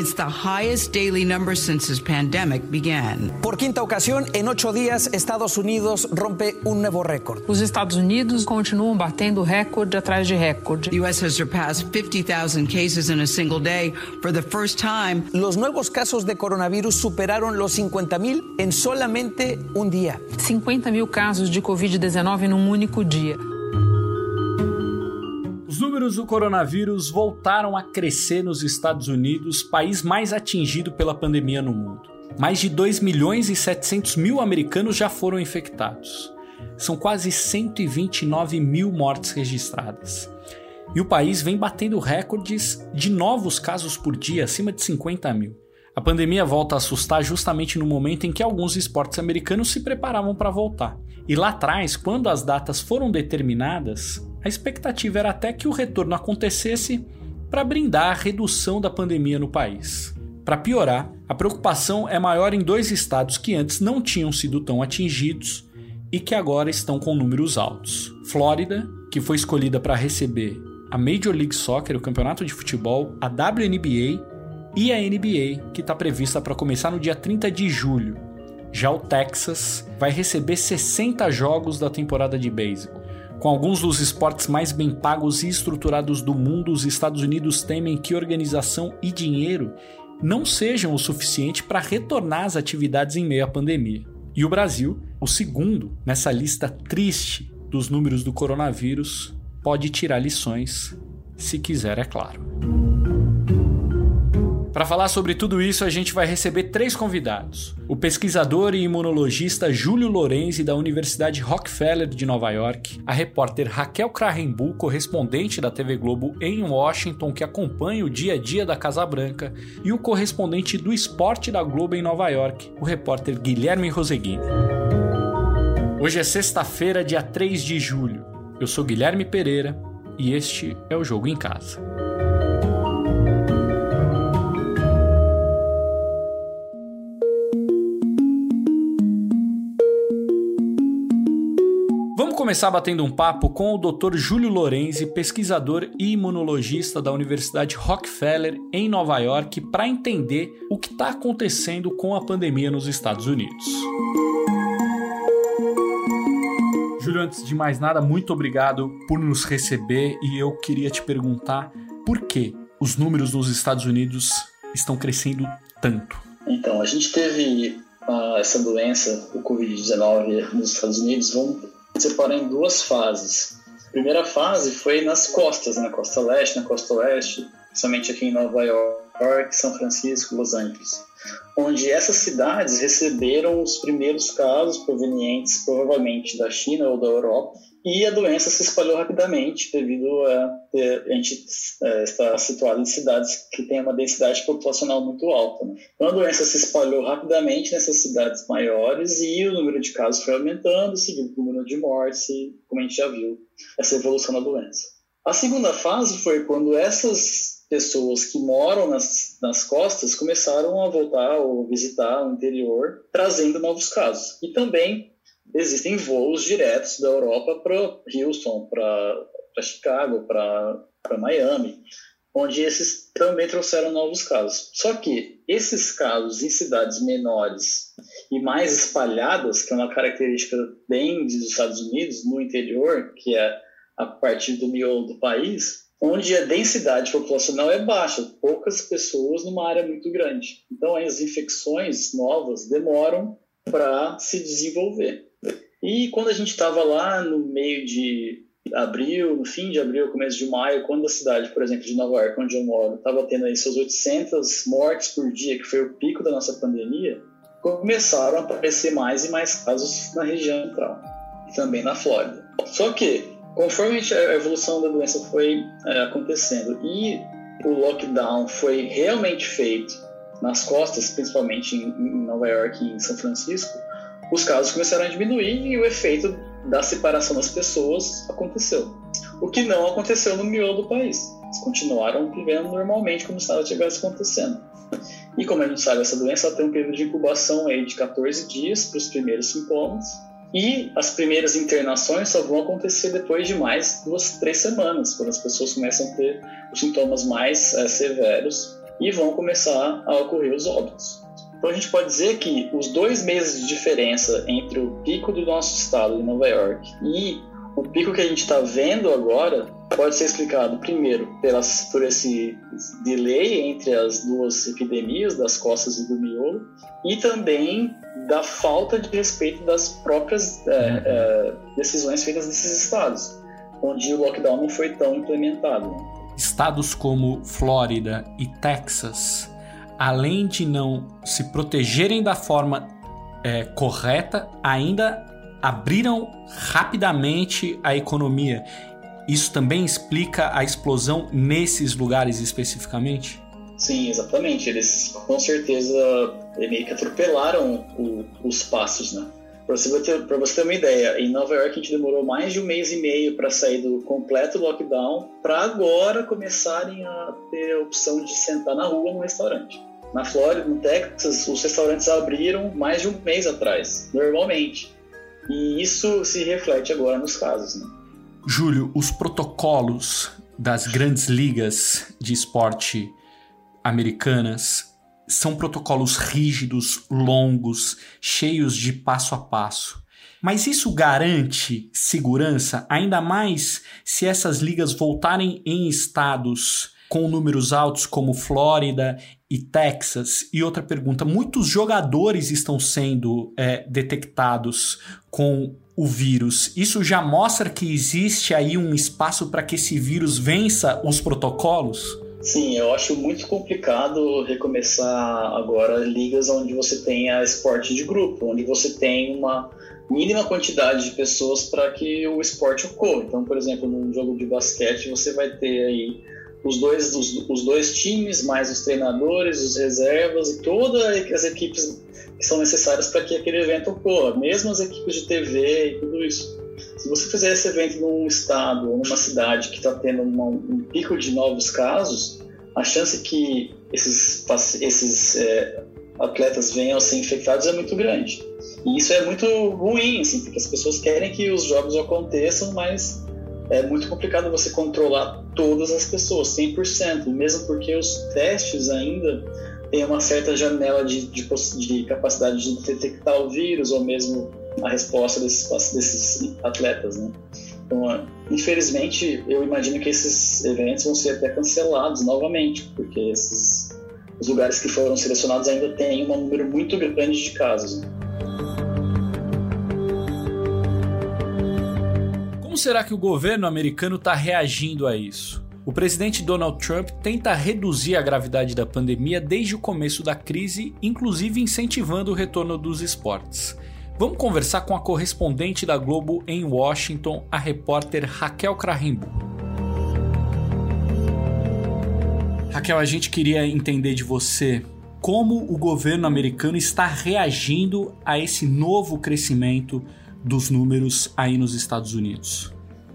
It's the highest daily number since this pandemic began. Por quinta ocasión, en ocho días, Estados Unidos rompe un nuevo récord. Os Estados Unidos continuam batendo recorde atrás de recorde. The U.S. has surpassed 50,000 cases in a single day for the first time. Los nuevos casos de coronavirus superaron los 50.000 en solamente un día. 50 mil casos de Covid-19 num único dia. Os números do coronavírus voltaram a crescer nos Estados Unidos, país mais atingido pela pandemia no mundo. Mais de 2 milhões e 700 mil americanos já foram infectados. São quase 129 mil mortes registradas. E o país vem batendo recordes de novos casos por dia, acima de 50 mil. A pandemia volta a assustar justamente no momento em que alguns esportes americanos se preparavam para voltar. E lá atrás, quando as datas foram determinadas, a expectativa era até que o retorno acontecesse para brindar a redução da pandemia no país. Para piorar, a preocupação é maior em dois estados que antes não tinham sido tão atingidos e que agora estão com números altos: Flórida, que foi escolhida para receber a Major League Soccer, o campeonato de futebol, a WNBA e a NBA, que está prevista para começar no dia 30 de julho. Já o Texas vai receber 60 jogos da temporada de beisebol. Com alguns dos esportes mais bem pagos e estruturados do mundo, os Estados Unidos temem que organização e dinheiro não sejam o suficiente para retornar às atividades em meio à pandemia. E o Brasil, o segundo nessa lista triste dos números do coronavírus, pode tirar lições, se quiser, é claro. Para falar sobre tudo isso, a gente vai receber três convidados: o pesquisador e imunologista Júlio Lorenzi, da Universidade Rockefeller de Nova York, a repórter Raquel Krahenbull, correspondente da TV Globo em Washington, que acompanha o dia a dia da Casa Branca, e o correspondente do esporte da Globo em Nova York, o repórter Guilherme Roseguini. Hoje é sexta-feira, dia 3 de julho. Eu sou Guilherme Pereira e este é o Jogo em Casa. Começar batendo um papo com o Dr. Júlio Lorenzi, pesquisador e imunologista da Universidade Rockefeller em Nova York, para entender o que está acontecendo com a pandemia nos Estados Unidos. Júlio, antes de mais nada, muito obrigado por nos receber e eu queria te perguntar por que os números nos Estados Unidos estão crescendo tanto. Então, a gente teve uh, essa doença, o Covid-19, nos Estados Unidos, vamos separar em duas fases. A primeira fase foi nas costas, na costa leste, na costa oeste, somente aqui em Nova York, São Francisco, Los Angeles, onde essas cidades receberam os primeiros casos provenientes provavelmente da China ou da Europa e a doença se espalhou rapidamente devido a, a gente é, estar situado em cidades que têm uma densidade populacional muito alta. Né? Então a doença se espalhou rapidamente nessas cidades maiores e o número de casos foi aumentando, seguido pelo número de mortes, como a gente já viu, essa evolução da doença. A segunda fase foi quando essas pessoas que moram nas, nas costas começaram a voltar ou visitar o interior, trazendo novos casos. E também existem voos diretos da Europa para Houston, para Chicago, para Miami, onde esses também trouxeram novos casos. Só que esses casos em cidades menores e mais espalhadas, que é uma característica bem dos Estados Unidos, no interior, que é a partir do miolo do país, onde a densidade populacional é baixa, poucas pessoas numa área muito grande. Então, as infecções novas demoram para se desenvolver. E quando a gente estava lá no meio de abril, no fim de abril, começo de maio, quando a cidade, por exemplo, de Nova York, onde eu moro, estava tendo aí seus 800 mortes por dia, que foi o pico da nossa pandemia, começaram a aparecer mais e mais casos na região central e também na Flórida. Só que, conforme a evolução da doença foi é, acontecendo e o lockdown foi realmente feito nas costas, principalmente em, em Nova York e em São Francisco, os casos começaram a diminuir e o efeito da separação das pessoas aconteceu. O que não aconteceu no miolo do país. Eles continuaram vivendo normalmente como se nada estivesse acontecendo. E como a gente sabe, essa doença tem um período de incubação aí de 14 dias para os primeiros sintomas. E as primeiras internações só vão acontecer depois de mais duas, três semanas, quando as pessoas começam a ter os sintomas mais é, severos e vão começar a ocorrer os óbitos. Então a gente pode dizer que os dois meses de diferença entre o pico do nosso estado em Nova York e o pico que a gente está vendo agora pode ser explicado, primeiro, pelas, por esse delay entre as duas epidemias, das costas e do miolo, e também da falta de respeito das próprias é, é, decisões feitas nesses estados, onde o lockdown não foi tão implementado. Estados como Flórida e Texas, além de não se protegerem da forma é, correta, ainda abriram rapidamente a economia. Isso também explica a explosão nesses lugares especificamente? Sim, exatamente. Eles com certeza meio que atropelaram o, os passos, né? Para você, ter, você ter uma ideia, em Nova York a gente demorou mais de um mês e meio para sair do completo lockdown, para agora começarem a ter a opção de sentar na rua no restaurante. Na Flórida, no Texas, os restaurantes abriram mais de um mês atrás, normalmente. E isso se reflete agora nos casos. Né? Júlio, os protocolos das grandes ligas de esporte americanas são protocolos rígidos, longos, cheios de passo a passo. Mas isso garante segurança, ainda mais se essas ligas voltarem em estados com números altos como Flórida e Texas? E outra pergunta: muitos jogadores estão sendo é, detectados com o vírus. Isso já mostra que existe aí um espaço para que esse vírus vença os protocolos? Sim, eu acho muito complicado recomeçar agora ligas onde você tenha esporte de grupo, onde você tem uma mínima quantidade de pessoas para que o esporte ocorra. Então, por exemplo, num jogo de basquete você vai ter aí os dois, os, os, dois times, mais os treinadores, os reservas e todas as equipes que são necessárias para que aquele evento ocorra, mesmo as equipes de TV e tudo isso. Se você fizer esse evento num estado ou numa cidade que está tendo uma, um pico de novos casos, a chance que esses, esses é, atletas venham a ser infectados é muito grande. E isso é muito ruim, assim, porque as pessoas querem que os jogos aconteçam, mas é muito complicado você controlar todas as pessoas, 100%, mesmo porque os testes ainda têm uma certa janela de, de, de capacidade de detectar o vírus ou mesmo a resposta desses, desses atletas, né? Então, infelizmente, eu imagino que esses eventos vão ser até cancelados novamente, porque esses os lugares que foram selecionados ainda têm um número muito grande de casos. Né? Será que o governo americano está reagindo a isso? O presidente Donald Trump tenta reduzir a gravidade da pandemia desde o começo da crise, inclusive incentivando o retorno dos esportes. Vamos conversar com a correspondente da Globo em Washington, a repórter Raquel Krahenbu. Raquel, a gente queria entender de você como o governo americano está reagindo a esse novo crescimento dos números aí nos Estados Unidos?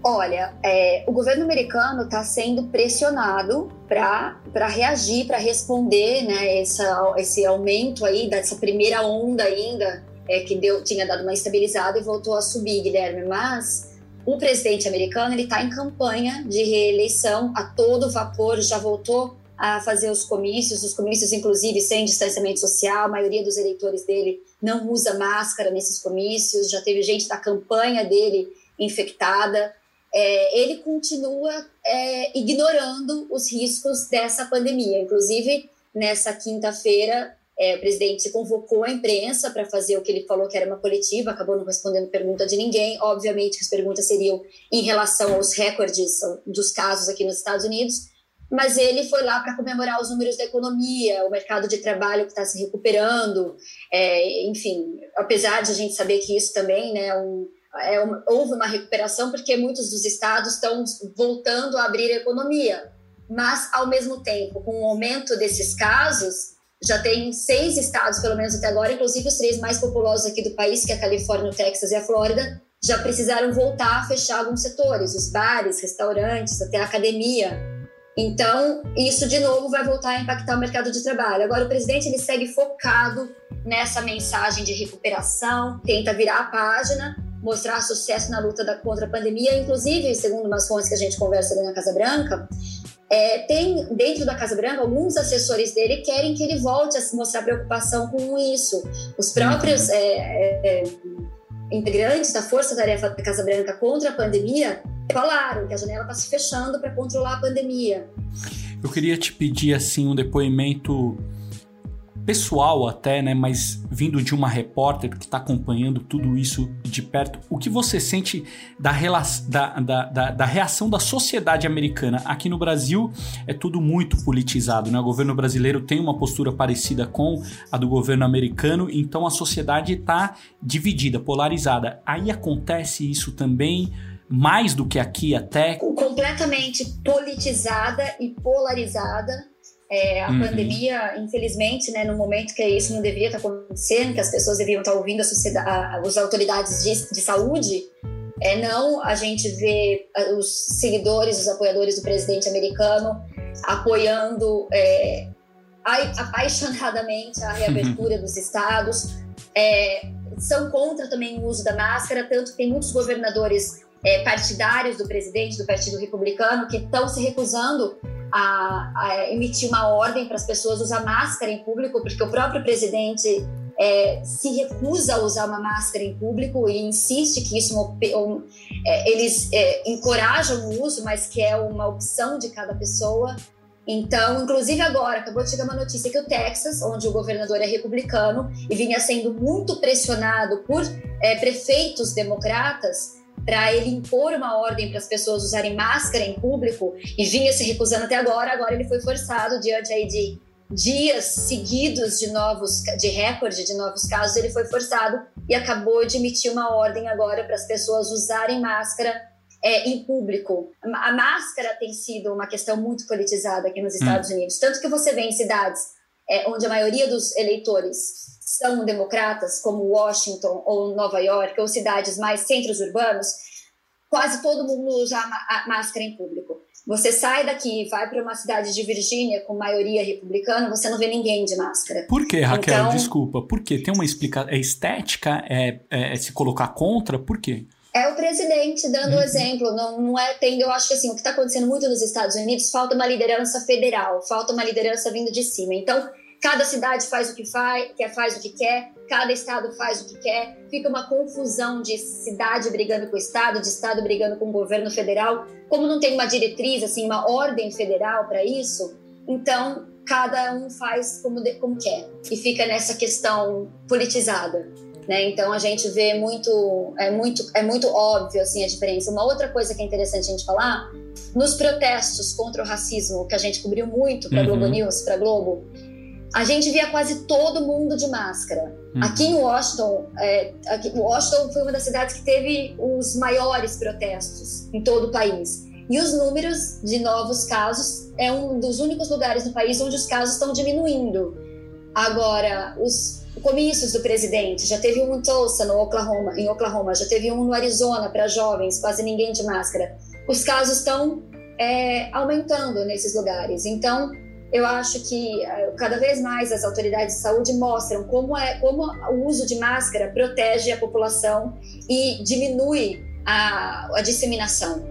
Olha, é, o governo americano está sendo pressionado para reagir, para responder né, essa, esse aumento aí, dessa primeira onda ainda, é, que deu, tinha dado uma estabilizada e voltou a subir, Guilherme. Mas o presidente americano ele está em campanha de reeleição a todo vapor, já voltou a fazer os comícios, os comícios inclusive sem distanciamento social, a maioria dos eleitores dele não usa máscara nesses comícios, já teve gente da campanha dele infectada. É, ele continua é, ignorando os riscos dessa pandemia. Inclusive, nessa quinta-feira, é, o presidente convocou a imprensa para fazer o que ele falou que era uma coletiva, acabou não respondendo pergunta de ninguém. Obviamente que as perguntas seriam em relação aos recordes dos casos aqui nos Estados Unidos, mas ele foi lá para comemorar os números da economia, o mercado de trabalho que está se recuperando, é, enfim, apesar de a gente saber que isso também, né, um, é uma, houve uma recuperação porque muitos dos estados estão voltando a abrir a economia, mas ao mesmo tempo, com o aumento desses casos, já tem seis estados, pelo menos até agora, inclusive os três mais populosos aqui do país, que é a Califórnia, o Texas e a Flórida, já precisaram voltar a fechar alguns setores, os bares, restaurantes, até a academia então, isso de novo vai voltar a impactar o mercado de trabalho. Agora, o presidente ele segue focado nessa mensagem de recuperação, tenta virar a página, mostrar sucesso na luta da, contra a pandemia. Inclusive, segundo umas fontes que a gente conversa ali na Casa Branca, é, tem dentro da Casa Branca alguns assessores dele querem que ele volte a se mostrar preocupação com isso. Os próprios uhum. é, é, integrantes da Força Tarefa da Casa Branca contra a pandemia falaram que a janela está se fechando para controlar a pandemia. Eu queria te pedir assim um depoimento pessoal até, né, mas vindo de uma repórter que está acompanhando tudo isso de perto, o que você sente da, da, da, da, reação da sociedade americana? Aqui no Brasil é tudo muito politizado, né? O governo brasileiro tem uma postura parecida com a do governo americano, então a sociedade está dividida, polarizada. Aí acontece isso também mais do que aqui até? Completamente politizada e polarizada é, a uhum. pandemia, infelizmente, né, no momento que isso não deveria estar acontecendo, que as pessoas deveriam estar ouvindo a sociedade, a, as autoridades de, de saúde, é, não a gente vê os seguidores, os apoiadores do presidente americano apoiando é, apaixonadamente a reabertura uhum. dos estados, é, são contra também o uso da máscara, tanto que tem muitos governadores é, partidários do presidente, do Partido Republicano, que estão se recusando a, a emitir uma ordem para as pessoas usar máscara em público, porque o próprio presidente é, se recusa a usar uma máscara em público e insiste que isso um, é, eles é, encorajam o uso, mas que é uma opção de cada pessoa. Então, inclusive agora, acabou de chegar uma notícia que o Texas, onde o governador é republicano e vinha sendo muito pressionado por é, prefeitos democratas, para ele impor uma ordem para as pessoas usarem máscara em público e vinha se recusando até agora, agora ele foi forçado diante aí de dias seguidos de novos de recorde de novos casos, ele foi forçado e acabou de emitir uma ordem agora para as pessoas usarem máscara é, em público. A máscara tem sido uma questão muito politizada aqui nos hum. Estados hum. Unidos, tanto que você vê em cidades é, onde a maioria dos eleitores são democratas, como Washington ou Nova York, ou cidades mais centros urbanos, quase todo mundo usa máscara em público. Você sai daqui vai para uma cidade de Virgínia com maioria republicana, você não vê ninguém de máscara. Por que, Raquel? Então, Desculpa. Por quê? Tem uma explicação. É estética? É, é, é, se colocar contra? Por quê? É o presidente dando o uhum. exemplo. Não, não é tendo. Eu acho que assim, o que está acontecendo muito nos Estados Unidos falta uma liderança federal, falta uma liderança vindo de cima. Então, Cada cidade faz o que faz, quer faz o que quer, cada estado faz o que quer. Fica uma confusão de cidade brigando com o estado, de estado brigando com o governo federal. Como não tem uma diretriz, assim, uma ordem federal para isso, então cada um faz como, de, como quer e fica nessa questão politizada. Né? Então a gente vê muito é muito é muito óbvio assim a diferença. Uma outra coisa que é interessante a gente falar nos protestos contra o racismo que a gente cobriu muito para uhum. Globo News, para Globo, a gente via quase todo mundo de máscara. Uhum. Aqui em Washington, é, aqui, Washington foi uma das cidades que teve os maiores protestos em todo o país. E os números de novos casos é um dos únicos lugares no país onde os casos estão diminuindo. Agora, os comícios do presidente, já teve um em Tulsa, no Oklahoma, em Oklahoma, já teve um no Arizona para jovens, quase ninguém de máscara. Os casos estão é, aumentando nesses lugares. Então, eu acho que eh, cada vez mais as autoridades de saúde mostram como, é, como o uso de máscara protege a população e diminui a, a disseminação.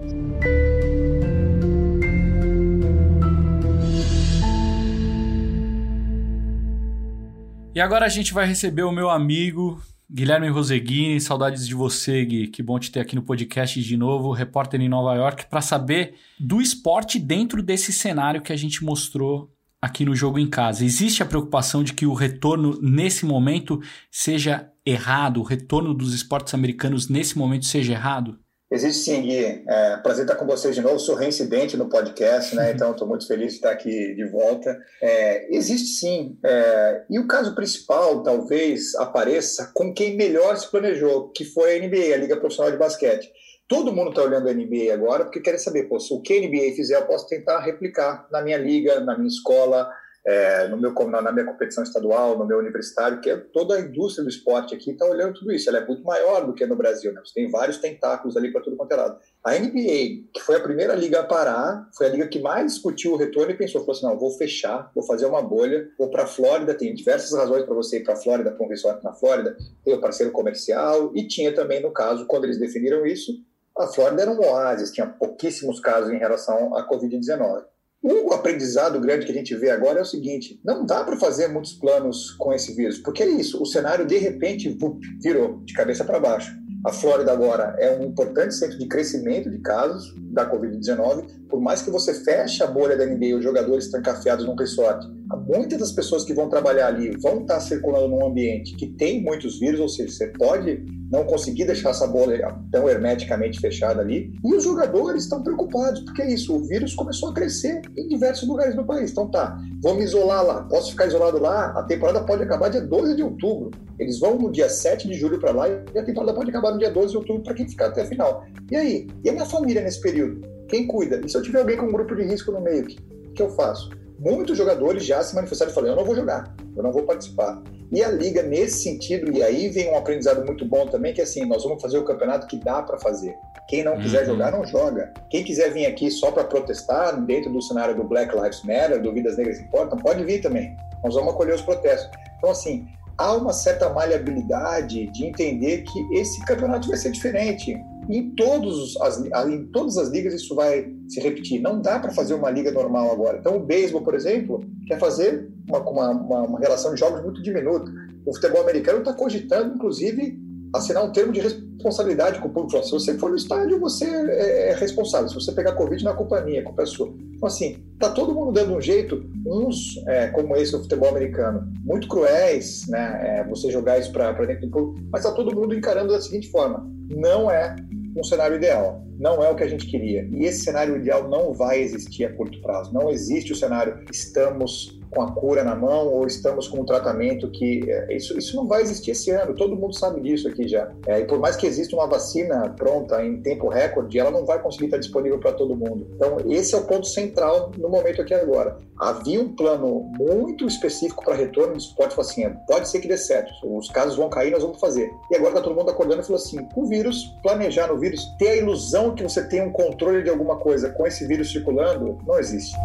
E agora a gente vai receber o meu amigo Guilherme Roseguini, saudades de você, Gui. Que bom te ter aqui no podcast de novo, repórter em Nova York, para saber do esporte dentro desse cenário que a gente mostrou aqui no jogo em casa. Existe a preocupação de que o retorno nesse momento seja errado, o retorno dos esportes americanos nesse momento seja errado? Existe sim, Gui. É, prazer estar com vocês de novo. Sou reincidente no podcast, né? Então estou muito feliz de estar aqui de volta. É, existe sim. É, e o caso principal, talvez, apareça com quem melhor se planejou, que foi a NBA, a Liga Profissional de Basquete. Todo mundo está olhando a NBA agora porque querem saber, pô, se o que a NBA fizer, eu posso tentar replicar na minha liga, na minha escola, é, no meu, na minha competição estadual, no meu universitário, que é toda a indústria do esporte aqui está olhando tudo isso. Ela é muito maior do que no Brasil, né? Você tem vários tentáculos ali para tudo quanto é lado. A NBA, que foi a primeira liga a parar, foi a liga que mais discutiu o retorno e pensou, falou assim, não, vou fechar, vou fazer uma bolha, vou para a Flórida, tem diversas razões para você ir para a Flórida, para um resort na Flórida, tem o parceiro comercial, e tinha também, no caso, quando eles definiram isso, a Flórida era um oásis, tinha pouquíssimos casos em relação à Covid-19. O aprendizado grande que a gente vê agora é o seguinte: não dá para fazer muitos planos com esse vírus, porque é isso, o cenário de repente virou de cabeça para baixo. A Flórida agora é um importante centro de crescimento de casos da Covid-19. Por mais que você feche a bolha da NBA, os jogadores estão num resort, muitas das pessoas que vão trabalhar ali vão estar circulando num ambiente que tem muitos vírus, ou seja, você pode não conseguir deixar essa bolha tão hermeticamente fechada ali. E os jogadores estão preocupados, porque é isso, o vírus começou a crescer em diversos lugares do país. Então tá, vou me isolar lá, posso ficar isolado lá, a temporada pode acabar dia 12 de outubro. Eles vão no dia 7 de julho para lá e a temporada pode acabar no dia 12 de outubro para quem ficar até a final. E aí? E a minha família nesse período? Quem cuida? E se eu tiver alguém com um grupo de risco no meio, o que, que eu faço? Muitos jogadores já se manifestaram e falaram: eu não vou jogar, eu não vou participar. E a liga, nesse sentido, e aí vem um aprendizado muito bom também, que é assim, nós vamos fazer o campeonato que dá para fazer. Quem não quiser uhum. jogar, não joga. Quem quiser vir aqui só para protestar, dentro do cenário do Black Lives Matter, do Vidas Negras Importam, pode vir também. Nós vamos acolher os protestos. Então, assim, há uma certa maleabilidade de entender que esse campeonato vai ser diferente. Em, todos as, em todas as ligas isso vai se repetir. Não dá para fazer uma liga normal agora. Então, o beisebol, por exemplo, quer fazer uma, uma, uma relação de jogos muito diminuta. O futebol americano está cogitando, inclusive, assinar um termo de responsabilidade com o público. Se você for no estádio, você é, é responsável. Se você pegar Covid, não é culpa minha, é culpa sua. Então, assim, tá todo mundo dando um jeito, uns, é, como esse do futebol americano, muito cruéis, né? É, você jogar isso para dentro do público, mas tá todo mundo encarando da seguinte forma: não é um cenário ideal. Não é o que a gente queria. E esse cenário ideal não vai existir a curto prazo. Não existe o cenário estamos com a cura na mão ou estamos com um tratamento que é, isso, isso não vai existir esse ano. Todo mundo sabe disso aqui já. É, e por mais que exista uma vacina pronta em tempo recorde, ela não vai conseguir estar disponível para todo mundo. Então esse é o ponto central no momento aqui agora. Havia um plano muito específico para retorno do. Falou assim, pode ser que dê certo. Os casos vão cair, nós vamos fazer. E agora está todo mundo acordando e falou assim, o vírus, planejar no vírus, ter a ilusão que você tem um controle de alguma coisa com esse vírus circulando, não existe.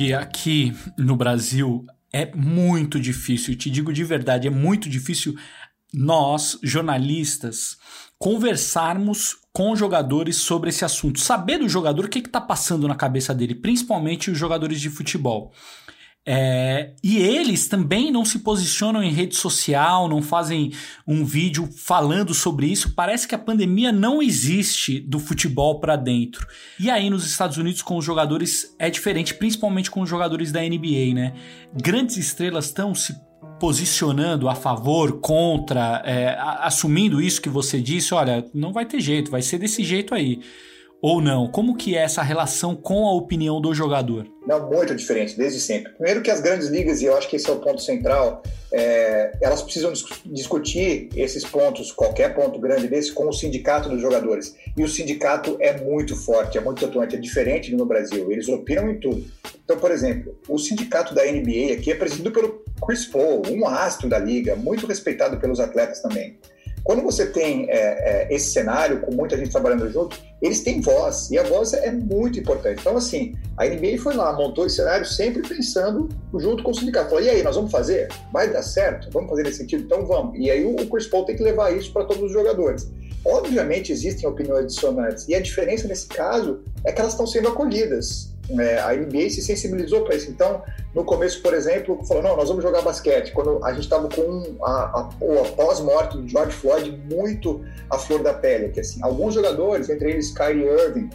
Gui, aqui no Brasil é muito difícil, te digo de verdade, é muito difícil nós, jornalistas, conversarmos com jogadores sobre esse assunto, saber do jogador o que está passando na cabeça dele, principalmente os jogadores de futebol. É, e eles também não se posicionam em rede social, não fazem um vídeo falando sobre isso. Parece que a pandemia não existe do futebol para dentro. E aí nos Estados Unidos com os jogadores é diferente, principalmente com os jogadores da NBA, né? Grandes estrelas estão se posicionando a favor, contra, é, assumindo isso que você disse. Olha, não vai ter jeito, vai ser desse jeito aí ou não? Como que é essa relação com a opinião do jogador? Não, muito diferente, desde sempre. Primeiro que as grandes ligas, e eu acho que esse é o ponto central, é, elas precisam discutir esses pontos, qualquer ponto grande desse, com o sindicato dos jogadores. E o sindicato é muito forte, é muito atuante, é diferente no Brasil, eles opinam em tudo. Então, por exemplo, o sindicato da NBA aqui é presidido pelo Chris Paul, um astro da liga, muito respeitado pelos atletas também. Quando você tem é, é, esse cenário, com muita gente trabalhando junto, eles têm voz, e a voz é muito importante. Então, assim, a NBA foi lá, montou esse cenário sempre pensando junto com o sindicato. Falou, e aí, nós vamos fazer? Vai dar certo? Vamos fazer nesse sentido? Então vamos. E aí o Chris Paul tem que levar isso para todos os jogadores. Obviamente existem opiniões dissonantes, e a diferença nesse caso é que elas estão sendo acolhidas. É, a NBA se sensibilizou para isso. Então, no começo, por exemplo, falou: não, nós vamos jogar basquete. Quando a gente estava com a, a, a pós-morte do George Floyd muito à flor da pele, que assim, alguns jogadores, entre eles Kyrie Irving,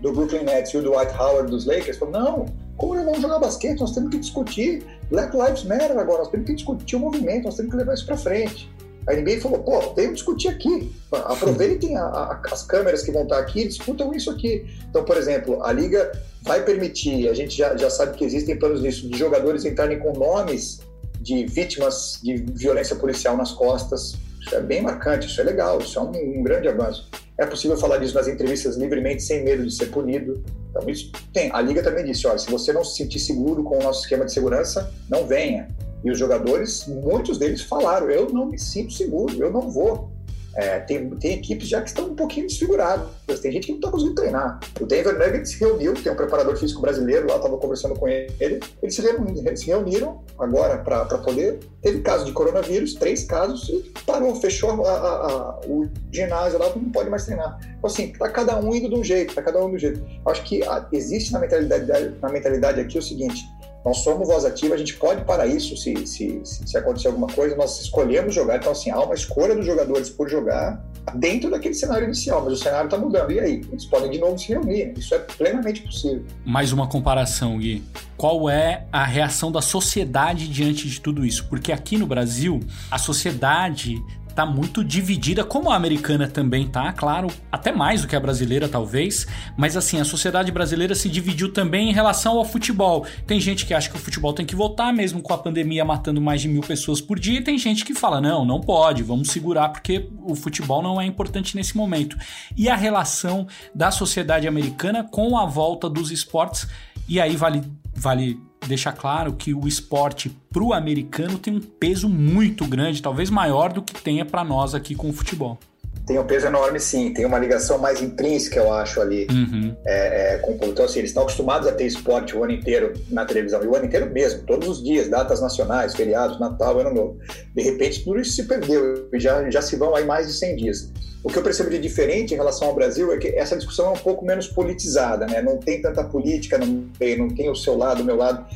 do Brooklyn Nets e o Dwight Howard dos Lakers, falaram: não, como nós vamos jogar basquete? Nós temos que discutir Black Lives Matter agora, nós temos que discutir o movimento, nós temos que levar isso para frente. A NBA falou, pô, vem discutir aqui. Aproveitem a, a, as câmeras que vão estar aqui discutam isso aqui. Então, por exemplo, a Liga vai permitir, a gente já, já sabe que existem planos disso, de jogadores entrarem com nomes de vítimas de violência policial nas costas. Isso é bem marcante, isso é legal, isso é um, um grande avanço. É possível falar disso nas entrevistas livremente, sem medo de ser punido. Então, isso tem. A Liga também disse: olha, se você não se sentir seguro com o nosso esquema de segurança, não venha. E os jogadores, muitos deles falaram: eu não me sinto seguro, eu não vou. É, tem, tem equipes já que estão um pouquinho desfiguradas, tem gente que não está conseguindo treinar. O Denver Nuggets se reuniu, tem um preparador físico brasileiro lá, estava conversando com ele, eles se reuniram, se reuniram agora para poder. Teve caso de coronavírus, três casos, e parou, fechou a, a, a, o ginásio lá, não pode mais treinar. Então, assim, está cada um indo de um jeito, está cada um do jeito. Acho que existe na mentalidade, na mentalidade aqui o seguinte: nós somos voz ativa, a gente pode parar isso se, se, se, acontecer alguma coisa, nós escolhemos jogar. Então, assim, há uma escolha dos jogadores por jogar dentro daquele cenário inicial, mas o cenário está mudando. E aí? Eles podem de novo se reunir. Isso é plenamente possível. Mais uma comparação, Gui. Qual é a reação da sociedade diante de tudo isso? Porque aqui no Brasil, a sociedade tá muito dividida, como a americana também tá, claro, até mais do que a brasileira talvez, mas assim, a sociedade brasileira se dividiu também em relação ao futebol. Tem gente que acha que o futebol tem que voltar, mesmo com a pandemia matando mais de mil pessoas por dia, e tem gente que fala, não, não pode, vamos segurar porque o futebol não é importante nesse momento. E a relação da sociedade americana com a volta dos esportes, e aí vale, vale deixa claro que o esporte para o americano tem um peso muito grande, talvez maior do que tenha para nós aqui com o futebol. Tem um peso enorme, sim. Tem uma ligação mais intrínseca, eu acho, ali uhum. é, é, com o Então, assim, eles estão acostumados a ter esporte o ano inteiro na televisão. E o ano inteiro mesmo, todos os dias, datas nacionais, feriados, Natal, Ano Novo. De repente, tudo isso se perdeu. Já, já se vão aí mais de 100 dias. O que eu percebo de diferente em relação ao Brasil é que essa discussão é um pouco menos politizada, né? Não tem tanta política no meio, não tem o seu lado, o meu lado.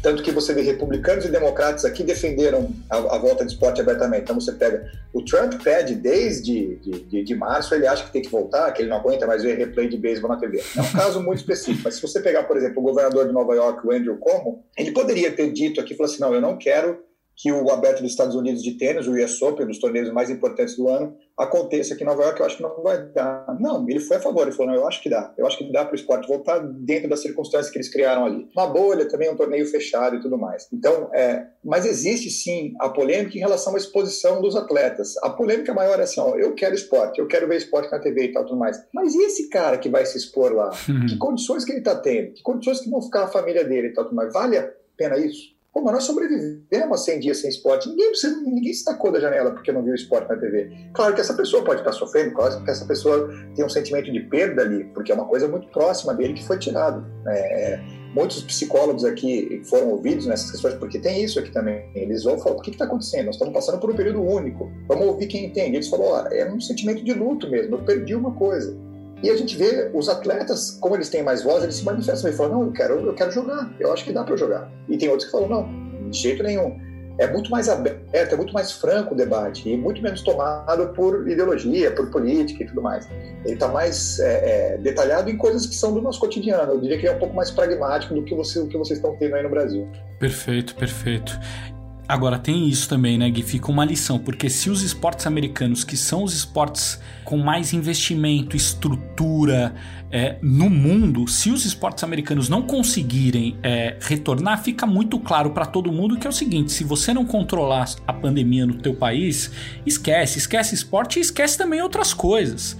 Tanto que você vê republicanos e democratas aqui defenderam a, a volta de esporte abertamente. Então você pega o Trump pede desde de, de, de, março, ele acha que tem que voltar, que ele não aguenta mais ver replay de beisebol na TV. É um caso muito específico. Mas se você pegar, por exemplo, o governador de Nova York, o Andrew Cuomo, ele poderia ter dito aqui, falou assim, não, eu não quero que o aberto dos Estados Unidos de tênis, o US Open, um dos torneios mais importantes do ano, aconteça aqui em Nova York, eu acho que não vai dar. Não, ele foi a favor, ele falou, não, eu acho que dá. Eu acho que dá para o esporte voltar dentro das circunstâncias que eles criaram ali. Uma bolha também, um torneio fechado e tudo mais. Então, é, mas existe sim a polêmica em relação à exposição dos atletas. A polêmica maior é assim, ó, eu quero esporte, eu quero ver esporte na TV e tal, tudo mais. Mas e esse cara que vai se expor lá? Que condições que ele está tendo? Que condições que vão ficar a família dele e tal, tudo mais? Vale a pena isso? Pô, mas nós sobrevivemos a 100 dias sem esporte. Ninguém, ninguém se tacou da janela porque não viu esporte na TV. Claro que essa pessoa pode estar sofrendo, claro que essa pessoa tem um sentimento de perda ali, porque é uma coisa muito próxima dele que foi tirado. É, muitos psicólogos aqui foram ouvidos nessas questões, porque tem isso aqui também. Eles vão falar: o que está acontecendo? Nós estamos passando por um período único. Vamos ouvir quem entende. Eles falaram: é um sentimento de luto mesmo. Eu perdi uma coisa. E a gente vê os atletas, como eles têm mais voz, eles se manifestam e falam: não, eu quero, eu quero jogar, eu acho que dá para jogar. E tem outros que falam: não, de jeito nenhum. É muito mais aberto, é muito mais franco o debate e muito menos tomado por ideologia, por política e tudo mais. Ele está mais é, é, detalhado em coisas que são do nosso cotidiano. Eu diria que é um pouco mais pragmático do que, você, que vocês estão tendo aí no Brasil. Perfeito, perfeito. Agora tem isso também, né, Gui? Fica uma lição, porque se os esportes americanos, que são os esportes com mais investimento, estrutura é, no mundo, se os esportes americanos não conseguirem é, retornar, fica muito claro para todo mundo que é o seguinte: se você não controlar a pandemia no teu país, esquece, esquece esporte e esquece também outras coisas.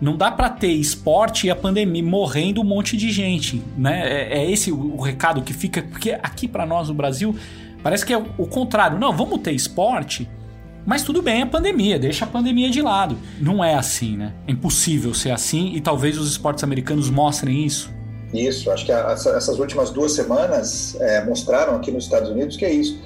Não dá para ter esporte e a pandemia morrendo um monte de gente, né? É, é esse o, recado que fica, porque aqui para nós no Brasil Parece que é o contrário. Não, vamos ter esporte, mas tudo bem a pandemia, deixa a pandemia de lado. Não é assim, né? É impossível ser assim e talvez os esportes americanos mostrem isso. Isso, acho que essas últimas duas semanas é, mostraram aqui nos Estados Unidos que é isso.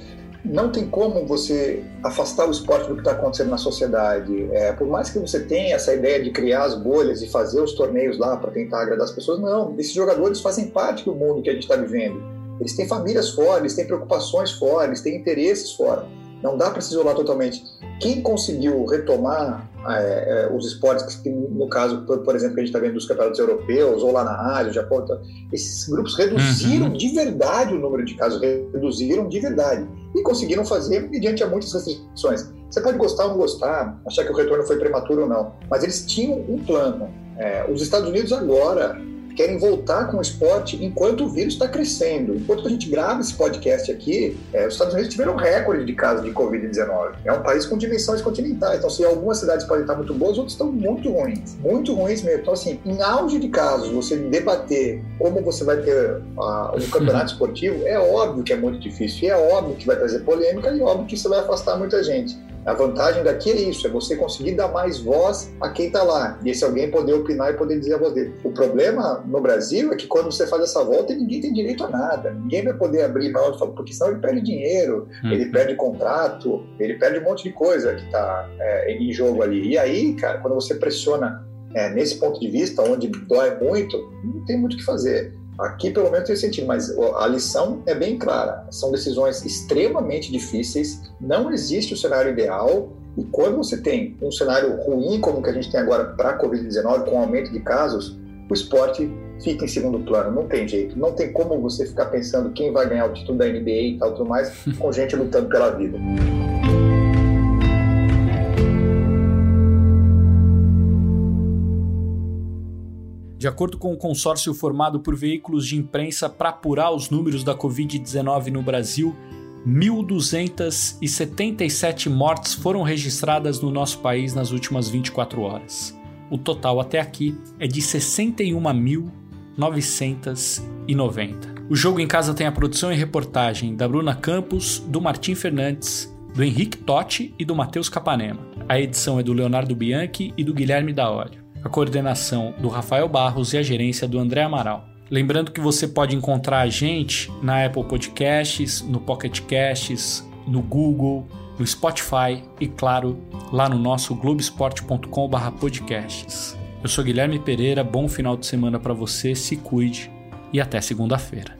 Não tem como você afastar o esporte do que está acontecendo na sociedade. É, por mais que você tenha essa ideia de criar as bolhas e fazer os torneios lá para tentar agradar as pessoas, não. Esses jogadores fazem parte do mundo que a gente está vivendo. Eles têm famílias fora, eles têm preocupações fora, eles têm interesses fora. Não dá para se isolar totalmente. Quem conseguiu retomar é, é, os esportes, que, no caso, por, por, exemplo, que a gente está vendo dos campeonatos europeus, ou lá na Ásia, Japão, então, esses grupos reduziram uhum. de verdade o número de casos, reduziram de verdade. E conseguiram fazer mediante a muitas restrições. Você pode gostar ou não gostar, achar que o retorno foi prematuro ou não, mas eles tinham um plano. É, os Estados Unidos agora querem voltar com o esporte enquanto o vírus está crescendo. Enquanto a gente grava esse podcast aqui, é, os Estados Unidos tiveram um recorde de casos de Covid-19. É um país com dimensões continentais. Então, se algumas cidades podem estar muito boas, outras estão muito ruins. Muito ruins mesmo. Então, assim, em auge de casos, você debater como você vai ter uh, um campeonato esportivo, é óbvio que é muito difícil. E é óbvio que vai trazer polêmica e é óbvio que isso vai afastar muita gente. A vantagem daqui é isso, é você conseguir dar mais voz a quem está lá. E esse alguém poder opinar e poder dizer a voz dele. O problema no Brasil é que quando você faz essa volta, ninguém tem direito a nada. Ninguém vai poder abrir mão, porque senão ele perde dinheiro, hum. ele perde contrato, ele perde um monte de coisa que está é, em jogo ali. E aí, cara, quando você pressiona é, nesse ponto de vista, onde dói muito, não tem muito o que fazer. Aqui, pelo menos, tem sentido, mas a lição é bem clara. São decisões extremamente difíceis, não existe o cenário ideal, e quando você tem um cenário ruim, como o que a gente tem agora para a Covid-19, com aumento de casos, o esporte fica em segundo plano, não tem jeito. Não tem como você ficar pensando quem vai ganhar o título da NBA e tal, tudo mais, com gente lutando pela vida. De acordo com o consórcio formado por veículos de imprensa para apurar os números da Covid-19 no Brasil, 1.277 mortes foram registradas no nosso país nas últimas 24 horas. O total até aqui é de 61.990. O Jogo em Casa tem a produção e reportagem da Bruna Campos, do Martim Fernandes, do Henrique Totti e do Matheus Capanema. A edição é do Leonardo Bianchi e do Guilherme Daolio a coordenação do Rafael Barros e a gerência do André Amaral. Lembrando que você pode encontrar a gente na Apple Podcasts, no Pocket Casts, no Google, no Spotify e, claro, lá no nosso globesport.com/podcasts. Eu sou Guilherme Pereira, bom final de semana para você, se cuide e até segunda-feira.